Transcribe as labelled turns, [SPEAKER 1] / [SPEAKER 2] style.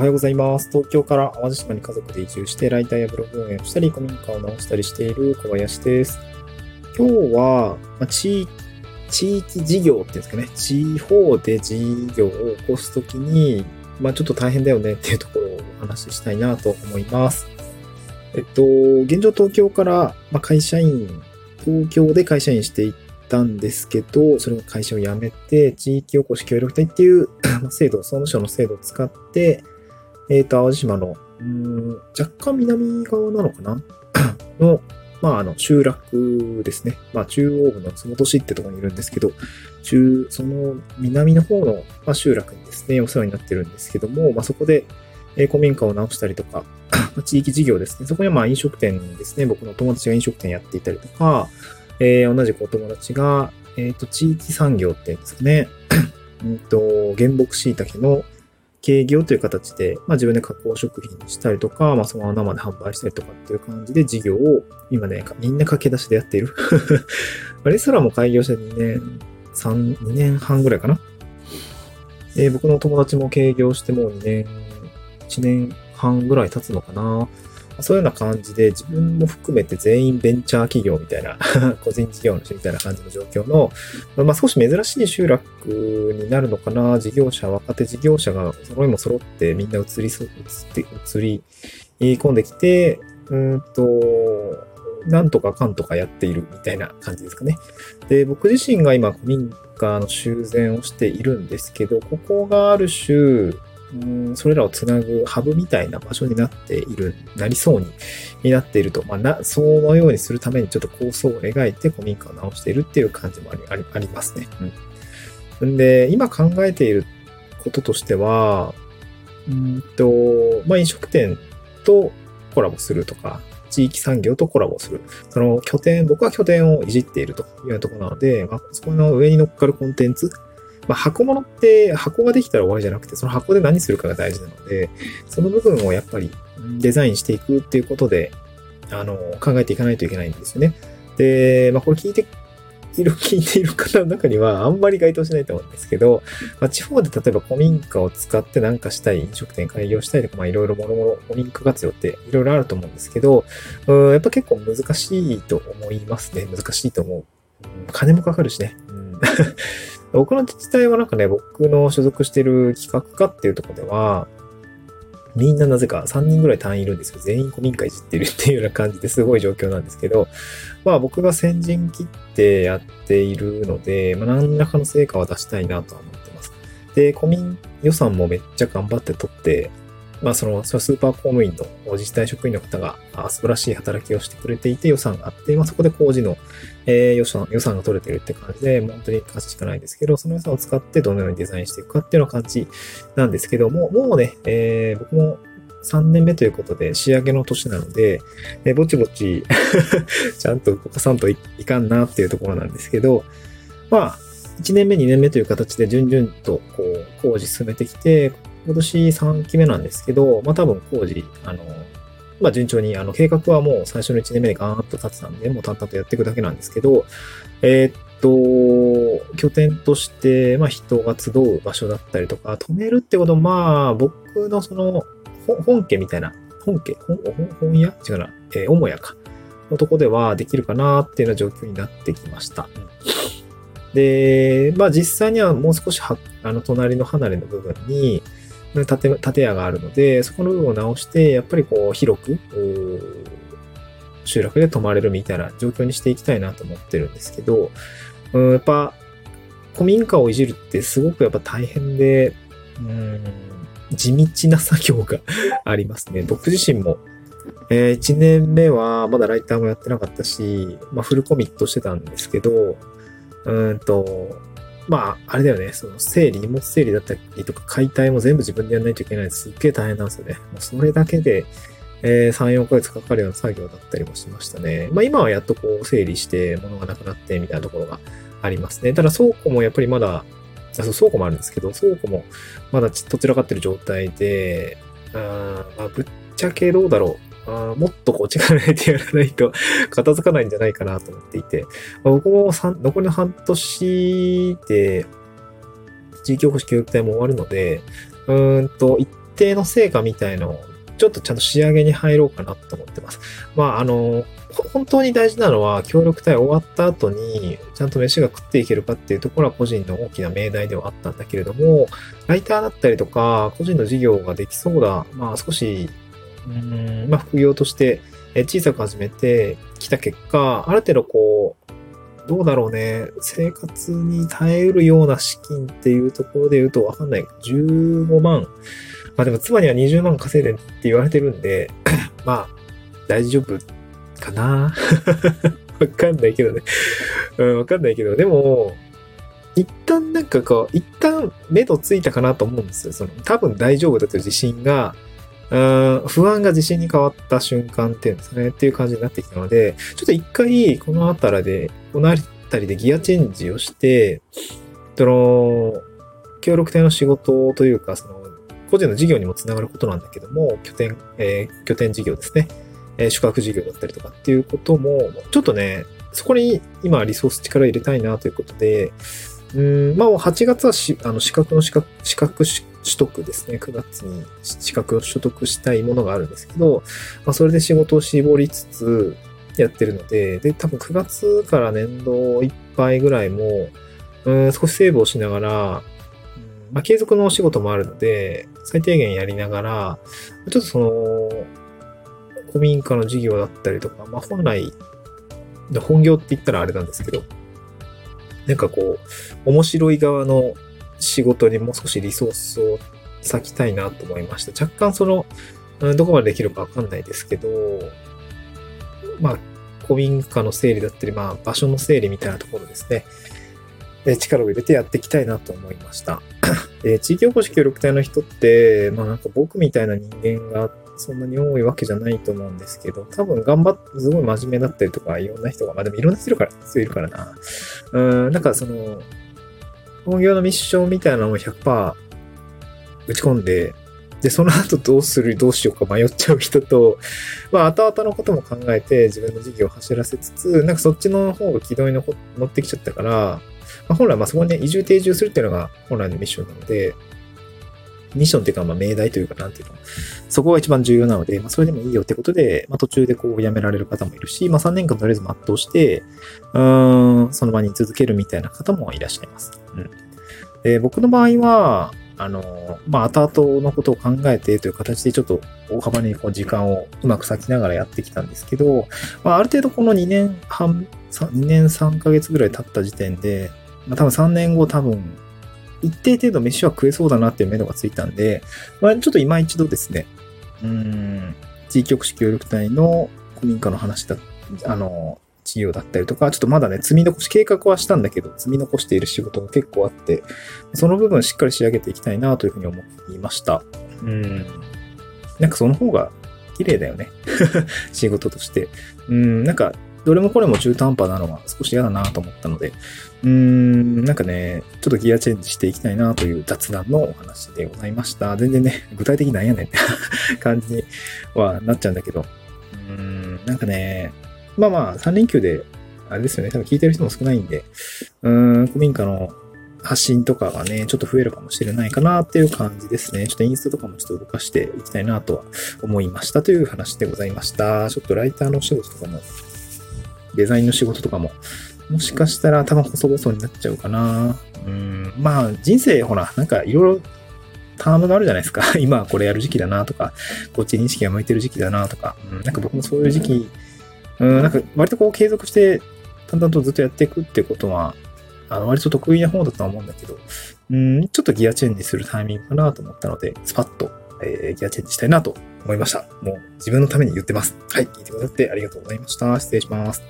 [SPEAKER 1] おはようございます。東京から淡路島に家族で移住して、ライターやブログ運営をしたり、古民家を直したりしている小林です。今日は、ま、地域事業っていうんですかね、地方で事業を起こすときに、まあ、ちょっと大変だよねっていうところをお話ししたいなと思います。えっと、現状東京から、ま、会社員、東京で会社員していったんですけど、それが会社を辞めて、地域おこし協力隊っていう制度、総務省の制度を使って、えっ、と、淡路島の、うん若干南側なのかな？の、まあ、あの、集落ですね。まあ、中央部の洲本市ってところにいるんですけど、中、その南の方の、まあ、集落にですね、お世話になってるんですけども、まあ、そこで、えー古民家を直したりとか、まあ地域事業ですね。そこにはまあ飲食店ですね。僕の友達が飲食店やっていたりとか、えー同じくお友達が、えっ、と、地域産業っていうんですかね。うんと、原木椎茸の軽業という形で、まあ自分で加工食品にしたりとか、まあそのまま生で販売したりとかっていう感じで事業を今ね、みんな駆け出しでやっている。レストランも開業して2年、3、2年半ぐらいかな。えー僕の友達も経業してもう2年、1年半ぐらい経つのかな。そういうような感じで自分も含めて全員ベンチャー企業みたいな、個人事業主みたいな感じの状況の、まあ少し珍しい集落になるのかな。事業者、若手事業者が揃いも揃ってみんな移り、移って、移り込んできて、うんと、なんとかかんとかやっているみたいな感じですかね。で、僕自身が今古民家の修繕をしているんですけど、ここがある種、うんそれらをつなぐハブみたいな場所になっている、なりそうになっていると、まあ、な、そのようにするためにちょっと構想を描いて古民家を直しているっていう感じもありありありますね。うん。で、今考えていることとしては、うんと、まあ、飲食店とコラボするとか、地域産業とコラボする。その拠点、僕は拠点をいじっているというようなところなので、まあ、そこの上に乗っかるコンテンツ、まあ、箱物って箱ができたら終わりじゃなくて、その箱で何するかが大事なので、その部分をやっぱりデザインしていくっていうことで、あの、考えていかないといけないんですよね。で、まあ、これ聞いている、聞いている方の中にはあんまり該当しないと思うんですけど、まあ、地方で例えば古民家を使って何かしたい、飲食店開業したいとか、まあ、いろいろもろもろ古民家活用っていろいろあると思うんですけど、うん、やっぱ結構難しいと思いますね。難しいと思う。金もかかるしね。うん僕の自治体はなんかね、僕の所属してる企画課っていうとこでは、みんななぜか3人ぐらい単位いるんですよ、全員古民家いじってるっていうような感じですごい状況なんですけど、まあ僕が先陣切ってやっているので、まあ何らかの成果は出したいなとは思ってます。で、古民予算もめっちゃ頑張って取って、まあその、そのスーパー公務員の自治体職員の方が素晴らしい働きをしてくれていて予算があって、まあそこで工事の、えー予算、予算が取れてるって感じで、本当に価値しかないんですけど、その予算を使ってどのようにデザインしていくかっていうような感じなんですけども、もうね、えー僕も3年目ということで仕上げの年なので、えーぼちぼち ちゃんと動かさんといかんなっていうところなんですけど、まあ、1年目、2年目という形で順々とこう工事進めてきて、今年3期目なんですけど、まあ多分工事、あの、まあ順調に、あの計画はもう最初の1年目でガーンと立ってたんで、もう淡々とやっていくだけなんですけど、えーっと、拠点として、まあ人が集う場所だったりとか、止めるってこと、まあ僕のその、本家みたいな、本家、本本本屋？違うな、えー母屋か。のとこではできるかなっていうような状況になってきました。で、まあ実際にはもう少しは、あの、隣の離れの部分に、建、建屋があるので、そこの部分を直して、やっぱりこう、広く、集落で泊まれるみたいな状況にしていきたいなと思ってるんですけど、うん、やっぱ、古民家をいじるってすごくやっぱ大変で、うん、地道な作業が ありますね。僕自身も、え1年目はまだライターもやってなかったし、まあフルコミットしてたんですけど、うんと、まあ、あれだよね、その整理、荷物整理だったりとか解体も全部自分でやらないといけないですすっげえ大変なんですよね。もうそれだけで、えー3、4ヶ月かかるような作業だったりもしましたね。まあ今はやっとこう整理して物がなくなってみたいなところがありますね。ただ倉庫もやっぱりまだ、そう倉庫もあるんですけど、倉庫もまだちどちらかってる状態で、あーまあ、ぶっちゃけどうだろう。あもっとこう力入れてやらないと 片付かないんじゃないかなと思っていて、まあ僕も残りの半年で地域おこし教育隊も終わるので、うんと、一定の成果みたいのを、ちょっとちゃんと仕上げに入ろうかなと思ってます。まあ、あの、本当に大事なのは、協力隊終わった後に、ちゃんと飯が食っていけるかっていうところは個人の大きな命題ではあったんだけれども、ライターだったりとか、個人の事業ができそうだ、まあ少し、うん、まあ副業として小さく始めてきた結果、ある程度こう、どうだろうね、生活に耐えうるような資金っていうところで言うとわかんない。15万。まあでも妻には20万稼いでって言われてるんで、まあ、大丈夫かな わかんないけどね。うん、わかんないけど、でも、一旦なんかこう、一旦目処ついたかなと思うんですよ。その、多分大丈夫だという自信が、不安が自信に変わった瞬間っていうんですね、っていう感じになってきたので、ちょっと一回、このあたりで、このあたりでギアチェンジをして、その、協力隊の仕事というか、その、個人の事業にもつながることなんだけども、拠点、えー、拠点事業ですね。えー、宿泊事業だったりとかっていうことも、ちょっとね、そこに今リソース力入れたいなということで、うん、まあ8月はしあの資格の資格、資格取得ですね。9月に資格を取得したいものがあるんですけど、まあ、それで仕事を絞りつつやってるので、で、多分9月から年度いっぱいぐらいも、うん、少しセーブをしながら、まあ、継続のお仕事もあるので、最低限やりながら、ちょっとその、古民家の事業だったりとか、まあ、本来、本業って言ったらあれなんですけど、なんかこう、面白い側の仕事にもう少しリソースを割きたいなと思いました。若干その、どこまでできるかわかんないですけど、まあ、古民家の整理だったり、まあ、場所の整理みたいなところですね。力を入れてやっていきたいなと思いました。地域おこし協力隊の人って、まあなんか僕みたいな人間がそんなに多いわけじゃないと思うんですけど、多分頑張って、すごい真面目だったりとか、いろんな人が、まあでもいろんな人いるから、人いるからな。うん、なんかその、本業のミッションみたいなのを100%打ち込んで、で、その後どうする、どうしようか迷っちゃう人と、まあ、後々のことも考えて自分の事業を走らせつつ、なんかそっちの方が軌道に乗ってきちゃったから、まあ、本来まあそこにね、移住定住するっていうのが本来のミッションなので、ミッションっていうか、まあ、命題というか、なんていうの、そこが一番重要なので、まあ、それでもいいよってことで、まあ、途中でこう、辞められる方もいるし、まあ、3年間とりあえず全うして、うん、その場に続けるみたいな方もいらっしゃいます。うん。で、僕の場合は、あの、まあ、後々のことを考えてという形でちょっと大幅にこう時間をうまく割きながらやってきたんですけど、まあ、ある程度この2年半、2年3ヶ月ぐらい経った時点で、まあ、多分3年後多分一定程度飯は食えそうだなっていう目処がついたんで、まあ、ちょっと今一度ですね、うん、地域福祉協力隊の古民家の話だ、あの、事業だったりとか、ちょっとまだね、積み残し、計画はしたんだけど、積み残している仕事が結構あって、その部分しっかり仕上げていきたいなというふうに思っていました。うん。なんかその方が綺麗だよね。仕事として。うん、なんかどれもこれも中途半端なのは少し嫌だなと思ったので、うーん、なんかね、ちょっとギアチェンジしていきたいなという雑談のお話でございました。全然ね、具体的なんやねんって 感じにはなっちゃうんだけど、うーん、なんかね、まあまあ、3連休で、あれですよね、多分聞いてる人も少ないんで、うーん、古民家の発信とかがね、ちょっと増えるかもしれないかなっていう感じですね。ちょっとインスタとかもちょっと動かしていきたいなとは思いましたという話でございました。ちょっとライターのお仕事とかもデザインの仕事とかも、もしかしたら多分細々になっちゃうかな。うん、まあ人生ほら、なんかいろいろタームがあるじゃないですか。今はこれやる時期だなとか、こっち認識が向いてる時期だなとか、うん、なんか僕もそういう時期、うん、なんか割とこう継続して淡々とずっとやっていくってことは、あの割と得意な方だとは思うんだけど、うん、ちょっとギアチェンジするタイミングかなと思ったので、スパッと、えー、ギアチェンジしたいなと思いました。もう自分のために言ってます。はい。聞いてくださってありがとうございました。失礼します。